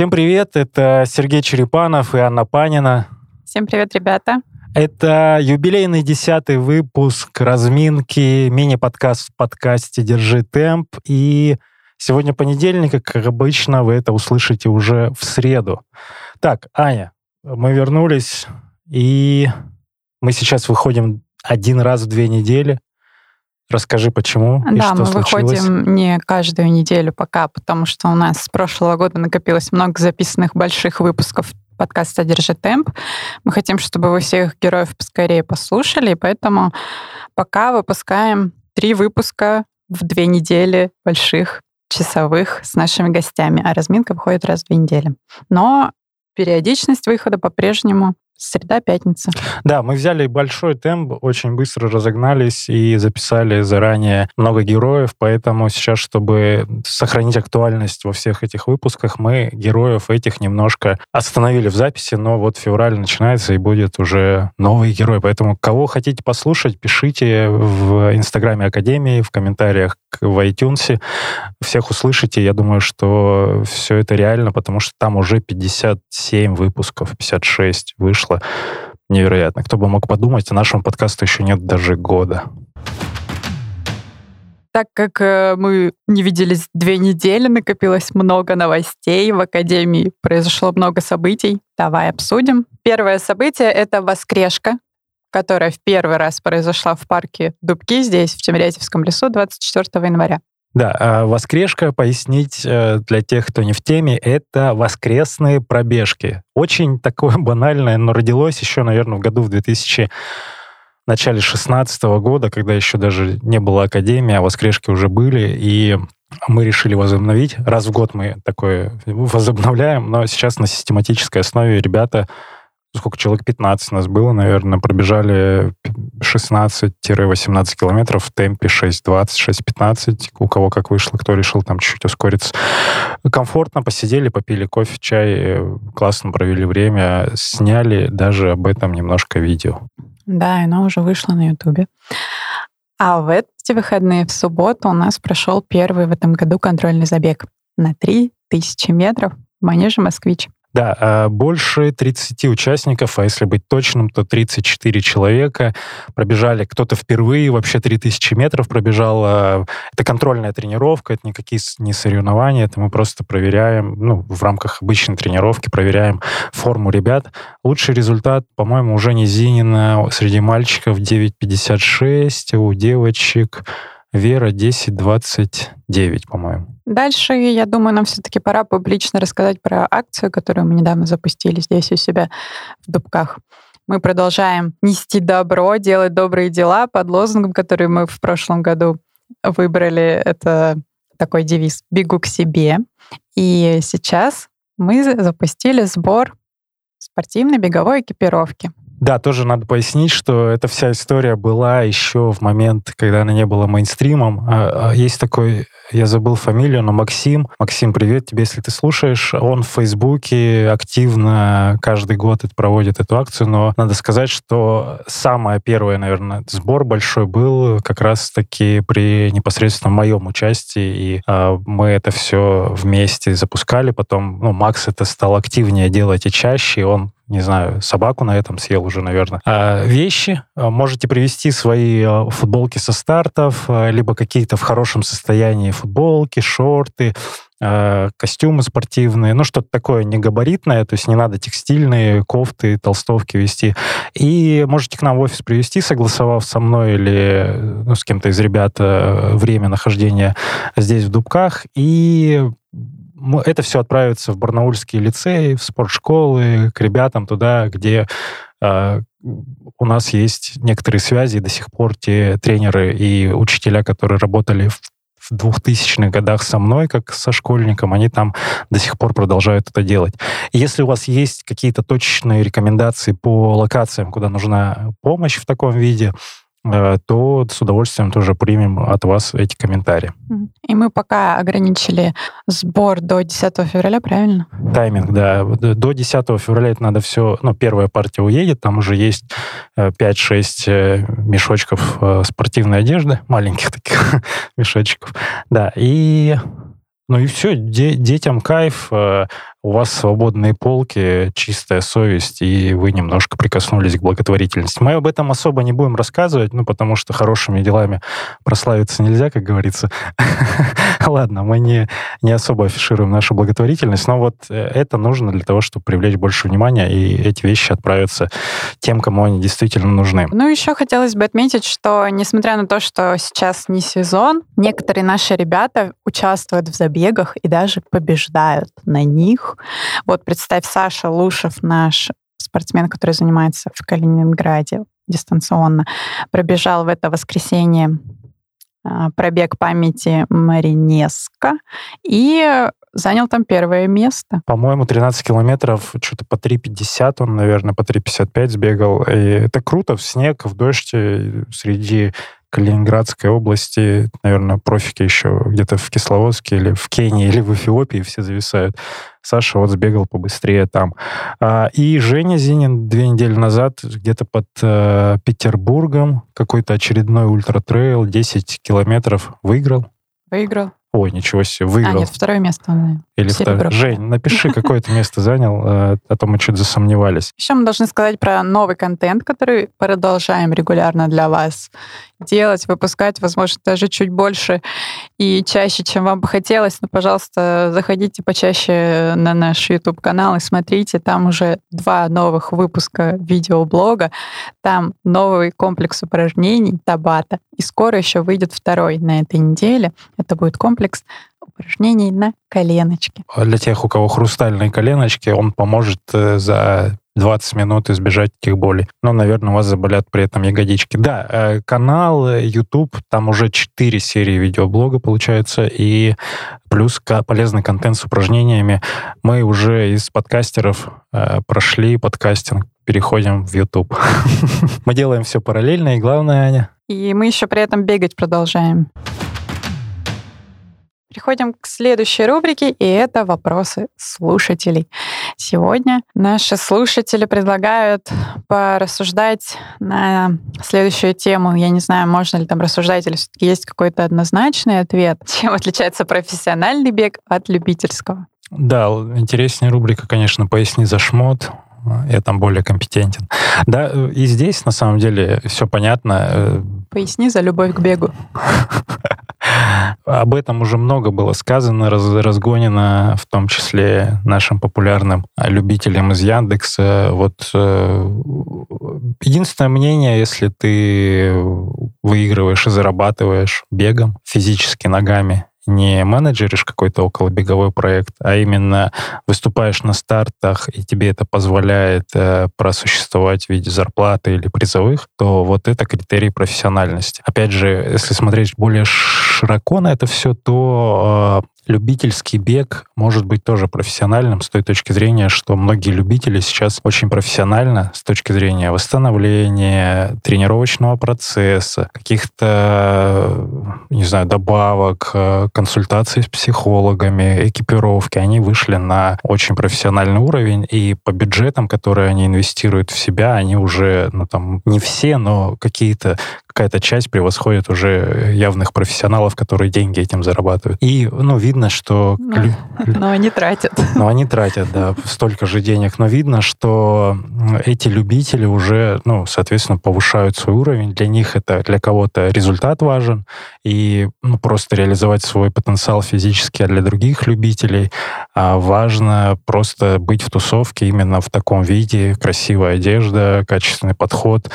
Всем привет, это Сергей Черепанов и Анна Панина. Всем привет, ребята. Это юбилейный десятый выпуск разминки, мини-подкаст в подкасте «Держи темп». И сегодня понедельник, как обычно, вы это услышите уже в среду. Так, Аня, мы вернулись, и мы сейчас выходим один раз в две недели. Расскажи, почему да, и что мы случилось. выходим не каждую неделю пока, потому что у нас с прошлого года накопилось много записанных больших выпусков подкаста «Держи темп». Мы хотим, чтобы вы всех героев поскорее послушали, и поэтому пока выпускаем три выпуска в две недели больших часовых с нашими гостями, а разминка выходит раз в две недели. Но периодичность выхода по-прежнему Среда, пятница. Да, мы взяли большой темп, очень быстро разогнались и записали заранее много героев, поэтому сейчас, чтобы сохранить актуальность во всех этих выпусках, мы героев этих немножко остановили в записи, но вот февраль начинается и будет уже новый герой. Поэтому кого хотите послушать, пишите в Инстаграме Академии, в комментариях в iTunes. Всех услышите. Я думаю, что все это реально, потому что там уже 57 выпусков, 56 вышло вышло. Невероятно. Кто бы мог подумать, нашему подкасту еще нет даже года. Так как э, мы не виделись две недели, накопилось много новостей в Академии, произошло много событий. Давай обсудим. Первое событие — это воскрешка, которая в первый раз произошла в парке Дубки здесь, в Тимирязевском лесу, 24 января. Да, а воскрешка, пояснить э, для тех, кто не в теме, это воскресные пробежки. Очень такое банальное, но родилось еще, наверное, в году в 2000 начале 16 года, когда еще даже не было академии, а воскрешки уже были, и мы решили возобновить. Раз в год мы такое возобновляем, но сейчас на систематической основе ребята сколько человек, 15 у нас было, наверное, пробежали 16-18 километров в темпе 6.20, 6.15, у кого как вышло, кто решил там чуть-чуть ускориться. Комфортно посидели, попили кофе, чай, классно провели время, сняли даже об этом немножко видео. Да, оно уже вышло на Ютубе. А в эти выходные, в субботу, у нас прошел первый в этом году контрольный забег на 3000 метров в манеже «Москвич». Да, а больше 30 участников, а если быть точным, то 34 человека пробежали. Кто-то впервые вообще 3000 метров пробежал. А, это контрольная тренировка, это никакие не соревнования, это мы просто проверяем, ну, в рамках обычной тренировки проверяем форму ребят. Лучший результат, по-моему, уже не Зинина среди мальчиков 9.56, у девочек Вера 10.29, по-моему. Дальше, я думаю, нам все-таки пора публично рассказать про акцию, которую мы недавно запустили здесь у себя в Дубках. Мы продолжаем нести добро, делать добрые дела под лозунгом, который мы в прошлом году выбрали. Это такой девиз «Бегу к себе». И сейчас мы запустили сбор спортивной беговой экипировки. Да, тоже надо пояснить, что эта вся история была еще в момент, когда она не была мейнстримом. А, а есть такой, я забыл фамилию, но Максим. Максим, привет тебе, если ты слушаешь. Он в Фейсбуке активно каждый год проводит эту акцию, но надо сказать, что самое первое, наверное, сбор большой был как раз-таки при непосредственно моем участии, и э, мы это все вместе запускали. Потом, ну, Макс это стал активнее делать и чаще, он не знаю, собаку на этом съел уже, наверное. А, вещи. А, можете привезти свои а, футболки со стартов, либо какие-то в хорошем состоянии футболки, шорты, костюмы спортивные, ну, что-то такое негабаритное, то есть не надо текстильные кофты, толстовки вести. И можете к нам в офис привезти, согласовав со мной или ну, с кем-то из ребят время нахождения здесь, в Дубках, и это все отправится в Барнаульские лицеи, в спортшколы, к ребятам туда, где э, у нас есть некоторые связи, до сих пор те тренеры и учителя, которые работали в в 2000-х годах со мной, как со школьником, они там до сих пор продолжают это делать. И если у вас есть какие-то точечные рекомендации по локациям, куда нужна помощь в таком виде, то с удовольствием тоже примем от вас эти комментарии. И мы пока ограничили сбор до 10 февраля, правильно? Тайминг, да. До 10 февраля это надо все... Ну, первая партия уедет, там уже есть 5-6 э, мешочков э, спортивной одежды, маленьких таких мешочков. Да, и ну и все, де- детям кайф. У вас свободные полки, чистая совесть, и вы немножко прикоснулись к благотворительности. Мы об этом особо не будем рассказывать, ну, потому что хорошими делами прославиться нельзя, как говорится. Ладно, мы не, не особо афишируем нашу благотворительность, но вот э, это нужно для того, чтобы привлечь больше внимания, и эти вещи отправятся тем, кому они действительно нужны. Ну, еще хотелось бы отметить, что несмотря на то, что сейчас не сезон, некоторые наши ребята участвуют в забегах и даже побеждают на них. Вот представь, Саша Лушев, наш спортсмен, который занимается в Калининграде дистанционно, пробежал в это воскресенье а, пробег памяти Маринеско и занял там первое место. По-моему, 13 километров, что-то по 3,50 он, наверное, по 3,55 сбегал. И это круто, в снег, в дождь, среди Калининградской области, наверное, профики еще где-то в Кисловодске или в Кении или в Эфиопии все зависают. Саша вот сбегал побыстрее там. А, и Женя Зинин две недели назад где-то под э, Петербургом какой-то очередной ультра-трейл 10 километров выиграл. Выиграл. Ой, ничего себе, выиграл. А, нет, второе место он Или второе. Жень, напиши, какое ты место занял, э, а то мы чуть засомневались. Еще мы должны сказать про новый контент, который продолжаем регулярно для вас делать, выпускать, возможно, даже чуть больше и чаще, чем вам бы хотелось. Но, пожалуйста, заходите почаще на наш YouTube-канал и смотрите. Там уже два новых выпуска видеоблога. Там новый комплекс упражнений Табата. И скоро еще выйдет второй на этой неделе. Это будет комплекс упражнений на коленочке. А для тех, у кого хрустальные коленочки, он поможет э, за 20 минут избежать этих болей. Но, наверное, у вас заболят при этом ягодички. Да, э, канал э, YouTube, там уже 4 серии видеоблога, получается, и плюс полезный контент с упражнениями. Мы уже из подкастеров прошли подкастинг, переходим в YouTube. Мы делаем все параллельно, и главное, Аня... И мы еще при этом бегать продолжаем. Переходим к следующей рубрике, и это вопросы слушателей. Сегодня наши слушатели предлагают порассуждать на следующую тему. Я не знаю, можно ли там рассуждать, или все-таки есть какой-то однозначный ответ. Чем отличается профессиональный бег от любительского? Да, интереснее рубрика, конечно, «Поясни за шмот». Я там более компетентен. Да, и здесь, на самом деле, все понятно. Э, Поясни за любовь к бегу. Об этом уже много было сказано, раз, разгонено, в том числе нашим популярным любителям из Яндекса. Вот э, единственное мнение, если ты выигрываешь и зарабатываешь бегом, физически ногами, не менеджеришь какой-то околобеговой проект, а именно выступаешь на стартах, и тебе это позволяет э, просуществовать в виде зарплаты или призовых, то вот это критерий профессиональности. Опять же, если смотреть более широко на это все, то э, любительский бег может быть тоже профессиональным с той точки зрения, что многие любители сейчас очень профессионально с точки зрения восстановления, тренировочного процесса, каких-то, не знаю, добавок, э, консультаций с психологами, экипировки. Они вышли на очень профессиональный уровень, и по бюджетам, которые они инвестируют в себя, они уже, ну там, не все, но какие-то какая-то часть превосходит уже явных профессионалов, которые деньги этим зарабатывают. И, ну, видно, что... Но, но они тратят. Но они тратят, да, столько же денег. Но видно, что эти любители уже, ну, соответственно, повышают свой уровень. Для них это, для кого-то результат важен, и ну, просто реализовать свой потенциал физически, а для других любителей а важно просто быть в тусовке именно в таком виде, красивая одежда, качественный подход,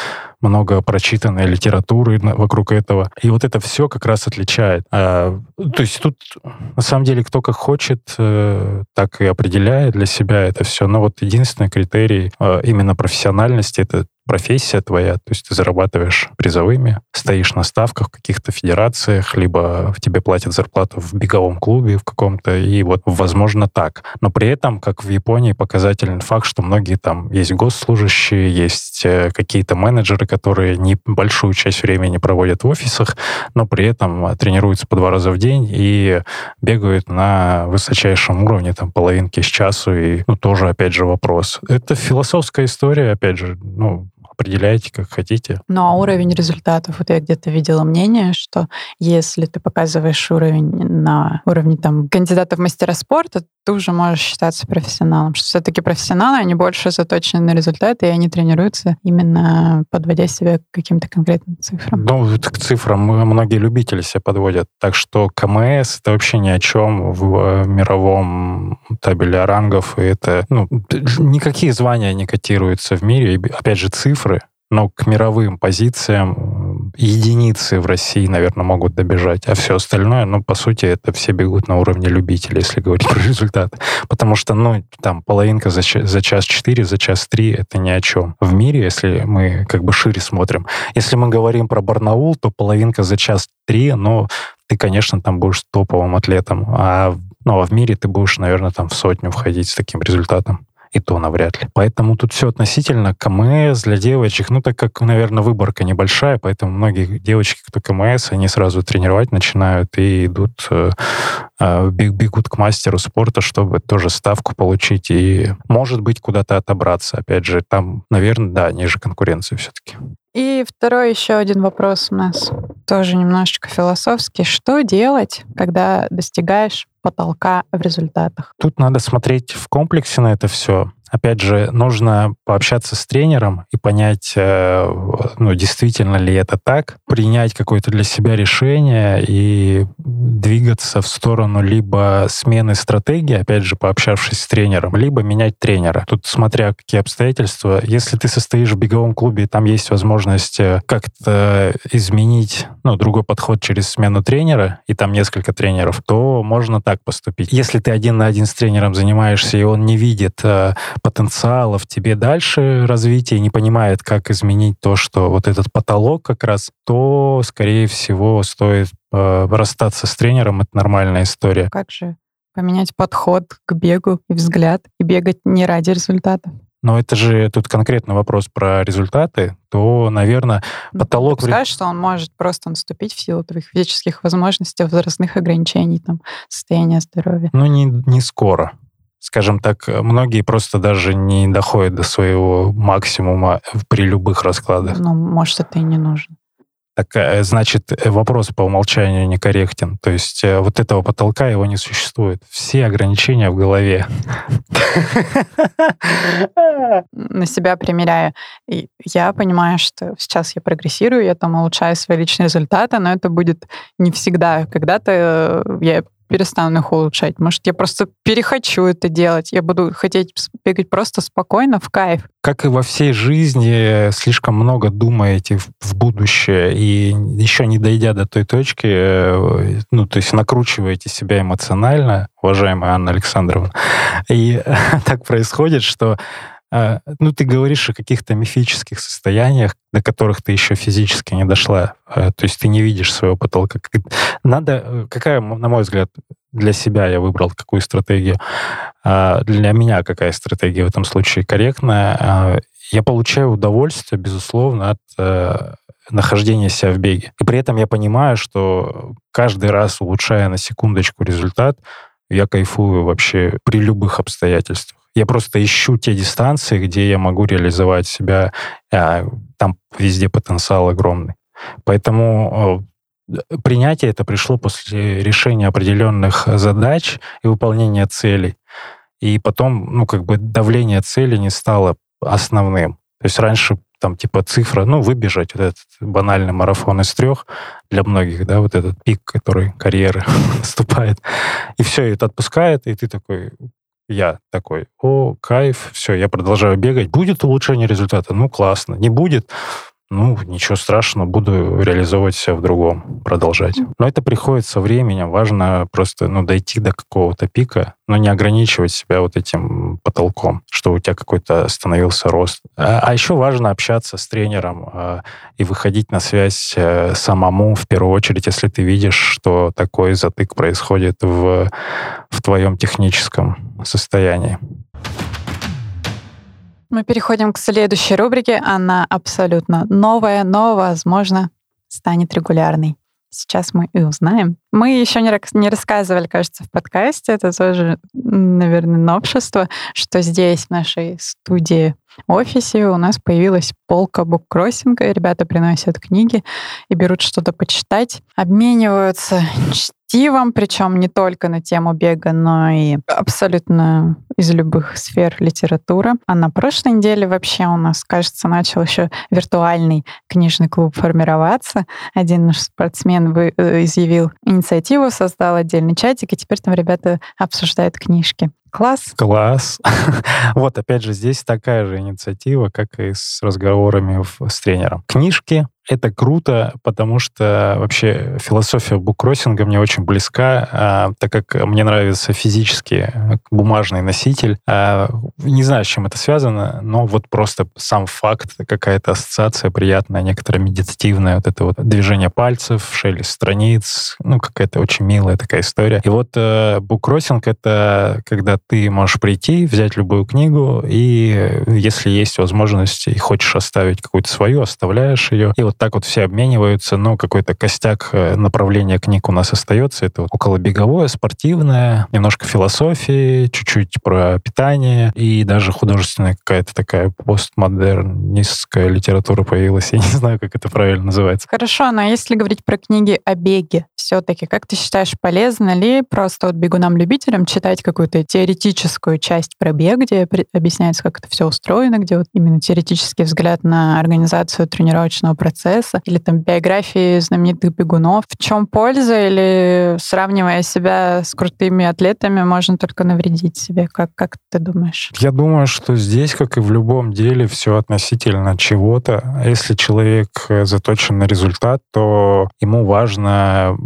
много прочитанной литературы вокруг этого. И вот это все как раз отличает. А, то есть тут на самом деле кто как хочет, э, так и определяет для себя это все. Но вот единственный критерий э, именно профессиональности — это профессия твоя, то есть ты зарабатываешь призовыми, стоишь на ставках в каких-то федерациях, либо в тебе платят зарплату в беговом клубе в каком-то, и вот, возможно, так. Но при этом, как в Японии, показательный факт, что многие там есть госслужащие, есть э, какие-то менеджеры, которые небольшую часть времени проводят в офисах, но при этом э, тренируются по два раза в день и бегают на высочайшем уровне, там, половинки с часу, и, ну, тоже, опять же, вопрос. Это философская история, опять же, ну, определяйте, как хотите. Ну, а уровень результатов, вот я где-то видела мнение, что если ты показываешь уровень на уровне там кандидата в мастера спорта, ты уже можешь считаться профессионалом. Что все-таки профессионалы, они больше заточены на результаты, и они тренируются именно подводя себя к каким-то конкретным цифрам. Ну, к цифрам многие любители себя подводят. Так что КМС — это вообще ни о чем в э, мировом табеле рангов. И это, ну, никакие звания не котируются в мире. И, опять же, цифры но к мировым позициям единицы в России, наверное, могут добежать, а все остальное, ну, по сути, это все бегут на уровне любителей, если говорить про результаты. Потому что, ну, там, половинка за, за час четыре, за час три — это ни о чем. В мире, если мы как бы шире смотрим, если мы говорим про Барнаул, то половинка за час три, но ты, конечно, там будешь топовым атлетом, а ну, а в мире ты будешь, наверное, там в сотню входить с таким результатом и то навряд ли. Поэтому тут все относительно. КМС для девочек, ну, так как, наверное, выборка небольшая, поэтому многие девочки, кто КМС, они сразу тренировать начинают и идут, э, э, бегут к мастеру спорта, чтобы тоже ставку получить и, может быть, куда-то отобраться. Опять же, там, наверное, да, ниже конкуренции все-таки. И второй еще один вопрос у нас, тоже немножечко философский. Что делать, когда достигаешь потолка в результатах? Тут надо смотреть в комплексе на это все. Опять же, нужно пообщаться с тренером и понять, э, ну, действительно ли это так, принять какое-то для себя решение и двигаться в сторону либо смены стратегии, опять же, пообщавшись с тренером, либо менять тренера. Тут смотря какие обстоятельства. Если ты состоишь в беговом клубе, там есть возможность э, как-то изменить ну, другой подход через смену тренера, и там несколько тренеров, то можно так поступить. Если ты один на один с тренером занимаешься, и он не видит э, потенциала в тебе дальше развития, не понимает, как изменить то, что вот этот потолок как раз, то, скорее всего, стоит э, расстаться с тренером. Это нормальная история. Как же поменять подход к бегу и взгляд, и бегать не ради результата? Но это же тут конкретно вопрос про результаты, то, наверное, ну, потолок... Ты скажешь, что он может просто наступить в силу твоих физических возможностей, возрастных ограничений, там, состояния здоровья. Ну, не, не скоро скажем так, многие просто даже не доходят до своего максимума при любых раскладах. Ну, может, это и не нужно. Так, э, значит, э, вопрос по умолчанию некорректен. То есть э, вот этого потолка его не существует. Все ограничения в голове. На себя примеряя. я понимаю, что сейчас я прогрессирую, я там улучшаю свои личные результаты, но это будет не всегда. Когда-то я перестану их улучшать. Может, я просто перехочу это делать. Я буду хотеть бегать просто спокойно, в кайф. Как и во всей жизни, слишком много думаете в, будущее, и еще не дойдя до той точки, э, ну, то есть накручиваете себя эмоционально, уважаемая Анна Александровна. И так происходит, что ну, ты говоришь о каких-то мифических состояниях, до которых ты еще физически не дошла. А, то есть ты не видишь своего потолка. Надо, э, какая, на мой взгляд, для себя я выбрал какую стратегию. А, для меня какая стратегия в этом случае корректная. Я получаю удовольствие, безусловно, от э, нахождения себя в беге. И при этом я понимаю, что каждый раз, улучшая на секундочку результат, я кайфую вообще при любых обстоятельствах. Я просто ищу те дистанции, где я могу реализовать себя. А, там везде потенциал огромный. Поэтому принятие это пришло после решения определенных задач и выполнения целей. И потом, ну, как бы давление цели не стало основным. То есть раньше там типа цифра, ну, выбежать, вот этот банальный марафон из трех для многих, да, вот этот пик, который карьеры наступает. И все, это отпускает, и ты такой, я такой, о, кайф, все, я продолжаю бегать. Будет улучшение результата? Ну, классно. Не будет? Ну, ничего страшного, буду реализовывать себя в другом, продолжать. Но это приходит со временем. Важно просто ну, дойти до какого-то пика, но не ограничивать себя вот этим потолком, что у тебя какой-то становился рост. А, а еще важно общаться с тренером э, и выходить на связь э, самому, в первую очередь, если ты видишь, что такой затык происходит в, в твоем техническом состоянии. Мы переходим к следующей рубрике. Она абсолютно новая, но, возможно, станет регулярной. Сейчас мы и узнаем. Мы еще не, рассказывали, кажется, в подкасте, это тоже, наверное, новшество, что здесь, в нашей студии офисе у нас появилась полка буккроссинга. Ребята приносят книги и берут что-то почитать, обмениваются чтивом, причем не только на тему бега, но и абсолютно из любых сфер литературы. А на прошлой неделе вообще у нас, кажется, начал еще виртуальный книжный клуб формироваться. Один наш спортсмен вы, э, изъявил инициативу, создал отдельный чатик, и теперь там ребята обсуждают книжки. Класс. Класс. вот, опять же, здесь такая же инициатива, как и с разговорами с тренером. Книжки это круто, потому что вообще философия буккроссинга мне очень близка, а, так как мне нравится физически бумажный носитель. А, не знаю, с чем это связано, но вот просто сам факт, какая-то ассоциация приятная, некоторая медитативная, вот это вот движение пальцев, шелест страниц, ну, какая-то очень милая такая история. И вот э, буккроссинг — это когда ты можешь прийти, взять любую книгу, и если есть возможность и хочешь оставить какую-то свою, оставляешь ее. И вот вот так вот все обмениваются, но какой-то костяк э, направления книг у нас остается. Это вот около беговое, спортивное, немножко философии, чуть-чуть про питание и даже художественная какая-то такая постмодернистская литература появилась. Я не знаю, как это правильно называется. Хорошо, но если говорить про книги о беге, все-таки, как ты считаешь, полезно ли просто вот бегунам-любителям читать какую-то теоретическую часть про бег, где объясняется, как это все устроено, где вот именно теоретический взгляд на организацию тренировочного процесса, процесса, или там биографии знаменитых бегунов. В чем польза, или сравнивая себя с крутыми атлетами, можно только навредить себе? Как, как ты думаешь? Я думаю, что здесь, как и в любом деле, все относительно чего-то. Если человек заточен на результат, то ему важно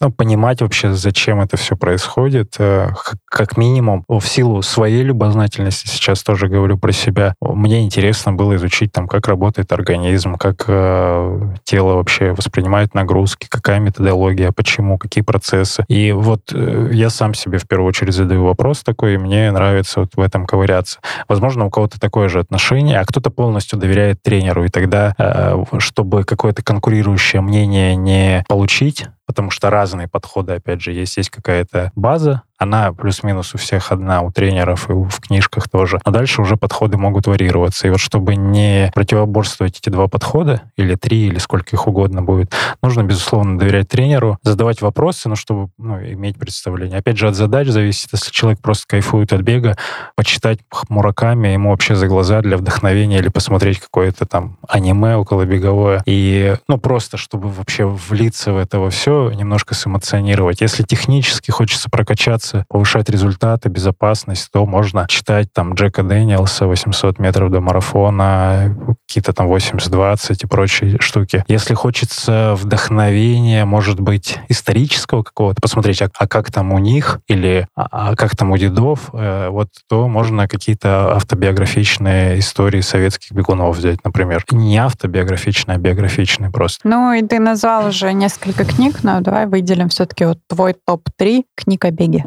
ну, понимать вообще, зачем это все происходит, э, как минимум, в силу своей любознательности, сейчас тоже говорю про себя, мне интересно было изучить, там, как работает организм, как э, тело вообще воспринимает нагрузки, какая методология, почему, какие процессы. И вот э, я сам себе в первую очередь задаю вопрос такой, и мне нравится вот в этом ковыряться. Возможно, у кого-то такое же отношение, а кто-то полностью доверяет тренеру, и тогда, э, чтобы какое-то конкурирующее мнение не получить, потому что разные подходы, опять же, есть. Есть какая-то база, она плюс-минус у всех одна, у тренеров и в книжках тоже. А дальше уже подходы могут варьироваться. И вот чтобы не противоборствовать эти два подхода, или три, или сколько их угодно будет, нужно, безусловно, доверять тренеру, задавать вопросы, ну, чтобы ну, иметь представление. Опять же, от задач зависит. Если человек просто кайфует от бега, почитать Мураками ему вообще за глаза для вдохновения или посмотреть какое-то там аниме около беговое. И, ну, просто, чтобы вообще влиться в это во все, немножко сэмоционировать. Если технически хочется прокачаться двигаться, повышать результаты, безопасность, то можно читать там Джека Дэниелса 800 метров до марафона, какие-то там 80-20 и прочие штуки. Если хочется вдохновения, может быть, исторического какого-то, посмотреть, а, а как там у них или а, а как там у дедов, э, вот то можно какие-то автобиографичные истории советских бегунов взять, например. Не автобиографичные, а биографичные просто. Ну и ты назвал уже несколько книг, но давай выделим все-таки вот твой топ-3 книг о беге.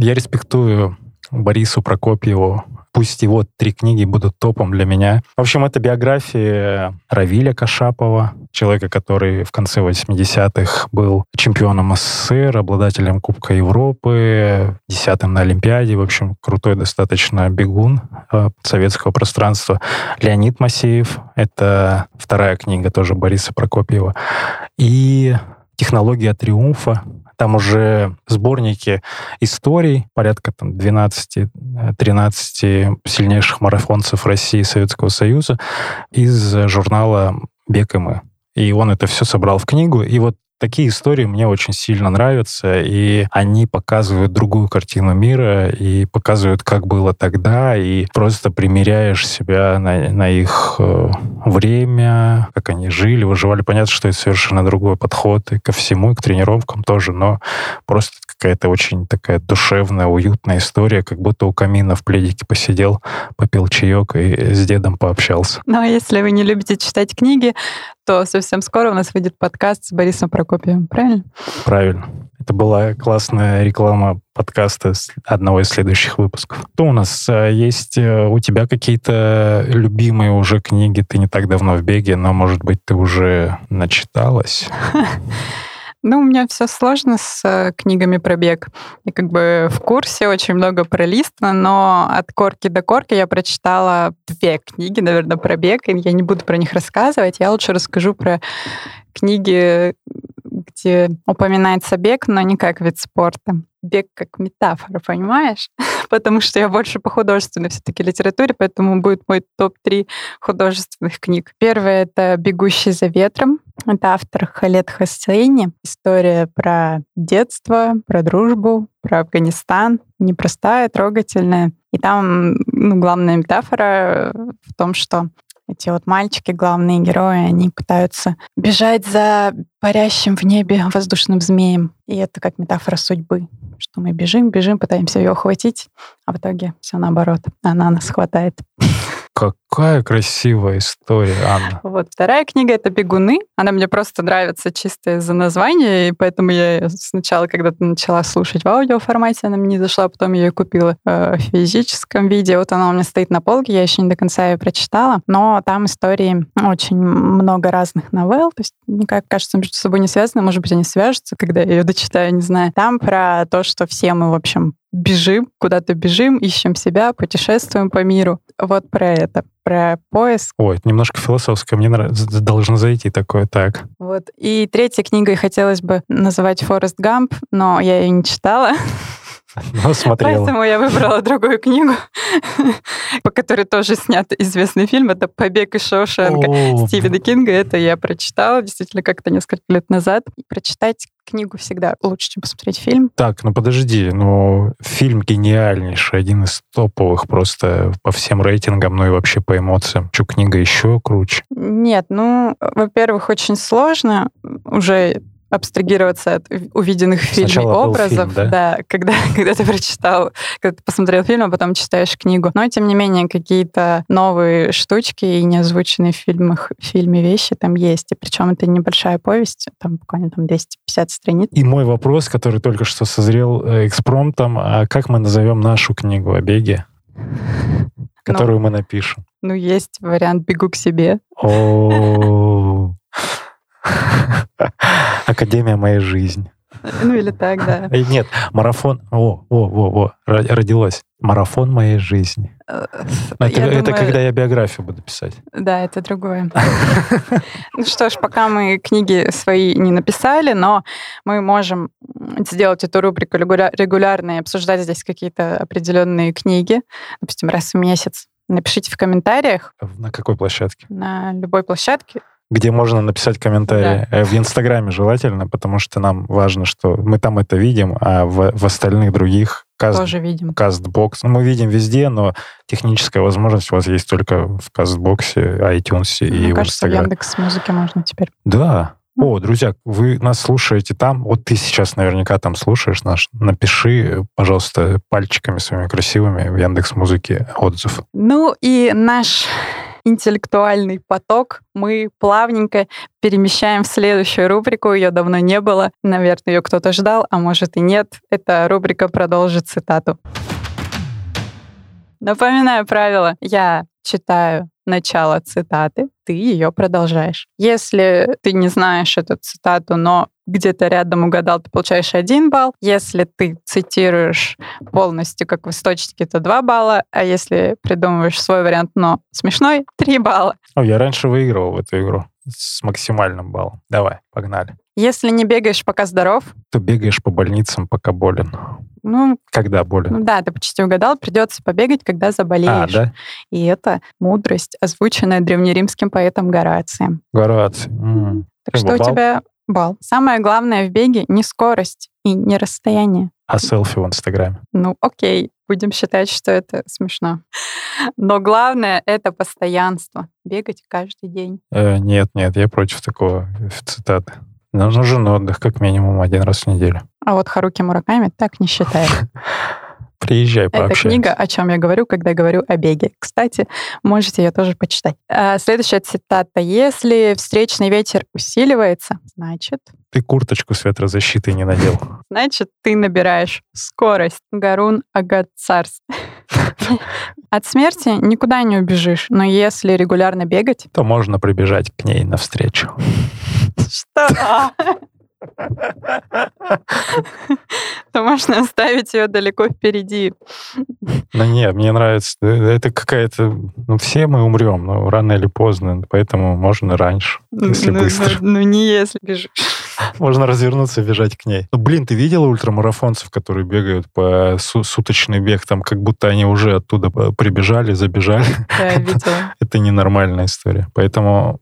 Я респектую Борису Прокопьеву. Пусть его три книги будут топом для меня. В общем, это биография Равиля Кашапова, человека, который в конце 80-х был чемпионом СССР, обладателем Кубка Европы, десятым на Олимпиаде. В общем, крутой достаточно бегун э, советского пространства. Леонид Масеев. Это вторая книга тоже Бориса Прокопьева. И «Технология триумфа» Там уже сборники историй, порядка там 12-13 сильнейших марафонцев России и Советского Союза из журнала «Бег и мы». И он это все собрал в книгу. И вот Такие истории мне очень сильно нравятся, и они показывают другую картину мира, и показывают, как было тогда, и просто примеряешь себя на, на их э, время, как они жили, выживали. Понятно, что это совершенно другой подход и ко всему, и к тренировкам тоже, но просто какая-то очень такая душевная, уютная история, как будто у камина в пледике посидел, попил чаек и с дедом пообщался. Ну, а если вы не любите читать книги, то совсем скоро у нас выйдет подкаст с Борисом Прокопьевым, правильно? Правильно. Это была классная реклама подкаста одного из следующих выпусков. Что у нас э, есть э, у тебя какие-то любимые уже книги? Ты не так давно в беге, но, может быть, ты уже начиталась? Ну, у меня все сложно с э, книгами про бег. Я как бы в курсе очень много пролистано, но от корки до корки я прочитала две книги, наверное, про бег, и я не буду про них рассказывать. Я лучше расскажу про книги, где упоминается бег, но не как вид спорта. Бег как метафора, понимаешь? Потому что я больше по художественной все-таки литературе, поэтому будет мой топ-3 художественных книг. Первое — это «Бегущий за ветром». Это автор Халет Хасейни. История про детство, про дружбу, про Афганистан. Непростая, трогательная. И там ну, главная метафора в том, что эти вот мальчики, главные герои, они пытаются бежать за парящим в небе воздушным змеем. И это как метафора судьбы, что мы бежим, бежим, пытаемся ее ухватить, а в итоге все наоборот. Она нас хватает. Какая красивая история, Анна. Вот вторая книга — это «Бегуны». Она мне просто нравится чисто из-за названия, и поэтому я сначала, когда-то начала слушать в аудиоформате, она мне не зашла, потом ее купила э, в физическом виде. Вот она у меня стоит на полке, я еще не до конца ее прочитала, но там истории очень много разных новелл, то есть никак, кажется, между собой не связаны, может быть, они свяжутся, когда я ее дочитаю, не знаю. Там про то, что все мы, в общем, бежим, куда-то бежим, ищем себя, путешествуем по миру. Вот про это, про поиск. Ой, немножко философское, мне нравится, должно зайти такое так. Вот. И третьей книгой хотелось бы называть «Форест Гамп», но я ее не читала. Ну, смотрела. Поэтому я выбрала другую книгу, по которой тоже снят известный фильм. Это «Побег из Шоушенка» Стивена Кинга. Это я прочитала действительно как-то несколько лет назад. Прочитать книгу всегда лучше, чем посмотреть фильм. Так, ну подожди, ну фильм гениальнейший, один из топовых просто по всем рейтингам, ну и вообще по эмоциям. Что, книга еще круче? Нет, ну, во-первых, очень сложно уже абстрагироваться от увиденных в фильме образов, фильм, да? когда, когда ты прочитал, когда ты посмотрел фильм, а потом читаешь книгу. Но, тем не менее, какие-то новые штучки и неозвученные в фильмах, в фильме вещи там есть. И причем это небольшая повесть, там буквально там 250 страниц. И мой вопрос, который только что созрел э, экспромтом, а как мы назовем нашу книгу о беге, которую мы напишем? Ну, есть вариант «Бегу к себе». О, Академия моей жизни. Ну, или так, да. Э, Нет, марафон. О, о, о, о, ро- родилось. Марафон моей жизни. Э, Это, я это думаю, когда я биографию буду писать. Да, это другое. Ну что ж, пока мы книги свои не написали, но мы можем сделать эту рубрику регуля- регулярно и обсуждать здесь какие-то определенные книги, допустим, раз в месяц. Напишите в комментариях На какой площадке? на любой площадке. Где можно написать комментарии. Э, В Инстаграме желательно, потому что нам важно, что мы там это видим, а в, в остальных других каст, Тоже видим. кастбокс. Ну, мы видим везде, но техническая возможность у вас есть только в кастбоксе, iTunes и Мне в кажется, в Инстаграме. Яндекс музыке можно теперь. Да. О, друзья, вы нас слушаете там. Вот ты сейчас наверняка там слушаешь наш. Напиши, пожалуйста, пальчиками своими красивыми в Яндекс Музыке отзыв. Ну и наш интеллектуальный поток мы плавненько перемещаем в следующую рубрику. Ее давно не было. Наверное, ее кто-то ждал, а может и нет. Эта рубрика продолжит цитату. Напоминаю правило. Я читаю начало цитаты, ты ее продолжаешь. Если ты не знаешь эту цитату, но где-то рядом угадал, ты получаешь один балл. Если ты цитируешь полностью как в источнике, то два балла. А если придумываешь свой вариант, но смешной, три балла. О, я раньше выигрывал в эту игру с максимальным баллом. Давай, погнали. Если не бегаешь, пока здоров, Ты бегаешь по больницам, пока болен. ну, Когда болен? ну да, ты почти угадал, придется побегать, когда заболеешь. а, да? И это мудрость, озвученная древнеримским поэтом Горацием. Гораций. М. Так что у Балл? тебя балл. Самое главное в беге не скорость и не расстояние. А селфи в Инстаграме? Ну, окей, будем считать, что это смешно. Но главное — это постоянство. Бегать каждый день. Э, нет, нет, я против такого э, цитаты. Нам нужен отдых как минимум один раз в неделю. А вот Харуки Мураками так не считает. Приезжай, Это пообщаемся. книга, о чем я говорю, когда говорю о беге. Кстати, можете ее тоже почитать. А, Следующая цитата. Если встречный ветер усиливается, значит, Ты курточку с ветрозащитой не надел. значит, ты набираешь скорость. Гарун Агатцарс. От смерти никуда не убежишь, но если регулярно бегать... То можно прибежать к ней навстречу. Что? то можно оставить ее далеко впереди. Да нет, мне нравится. Э, Это какая-то... Ну, все мы умрем, но рано или поздно, поэтому можно раньше, если ну, быстро. Ну, ну, не если бежишь. Можно развернуться и бежать к ней. Ну, блин, ты видела ультрамарафонцев, которые бегают по су- суточный бег, там как будто они уже оттуда прибежали, забежали. Да, видела. Это ненормальная история. Поэтому э,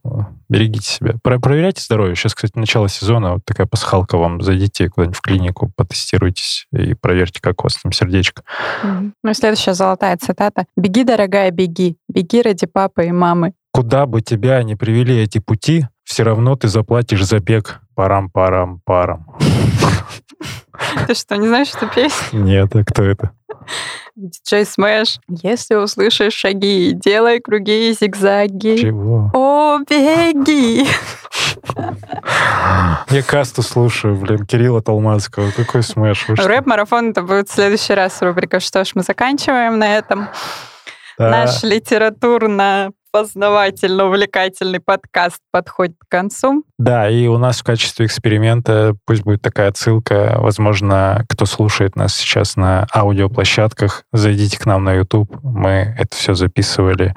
берегите себя. Про- проверяйте здоровье. Сейчас, кстати, начало сезона, вот такая пасхалка вам. Зайдите куда-нибудь в клинику, потестируйтесь и проверьте, как у вас там сердечко. Мгм. Ну и следующая золотая цитата. «Беги, дорогая, беги. Беги ради папы и мамы». Куда бы тебя ни привели эти пути, все равно ты заплатишь за бег. Парам-парам-парам. Ты что, не знаешь эту песню? Нет, а кто это? Диджей Смэш. Если услышишь шаги, делай круги и зигзаги. Чего? О, беги! Я касту слушаю, блин, Кирилла Толмацкого. Какой что? Рэп-марафон это будет в следующий раз рубрика «Что ж, мы заканчиваем на этом». Да. Наш литературно-познавательно-увлекательный подкаст подходит к концу. Да, и у нас в качестве эксперимента пусть будет такая отсылка. Возможно, кто слушает нас сейчас на аудиоплощадках, зайдите к нам на YouTube. Мы это все записывали.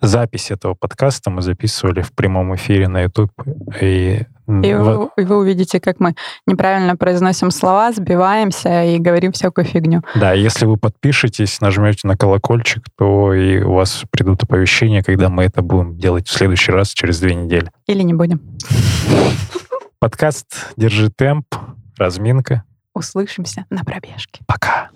Запись этого подкаста мы записывали в прямом эфире на YouTube. И, И вы, вы увидите, как мы неправильно произносим слова, сбиваемся и говорим всякую фигню. Да, если вы подпишетесь, нажмете на колокольчик, то и у вас придут оповещения, когда мы это будем делать в следующий раз через две недели. Или не будем. Подкаст «Держи темп», разминка. Услышимся на пробежке. Пока.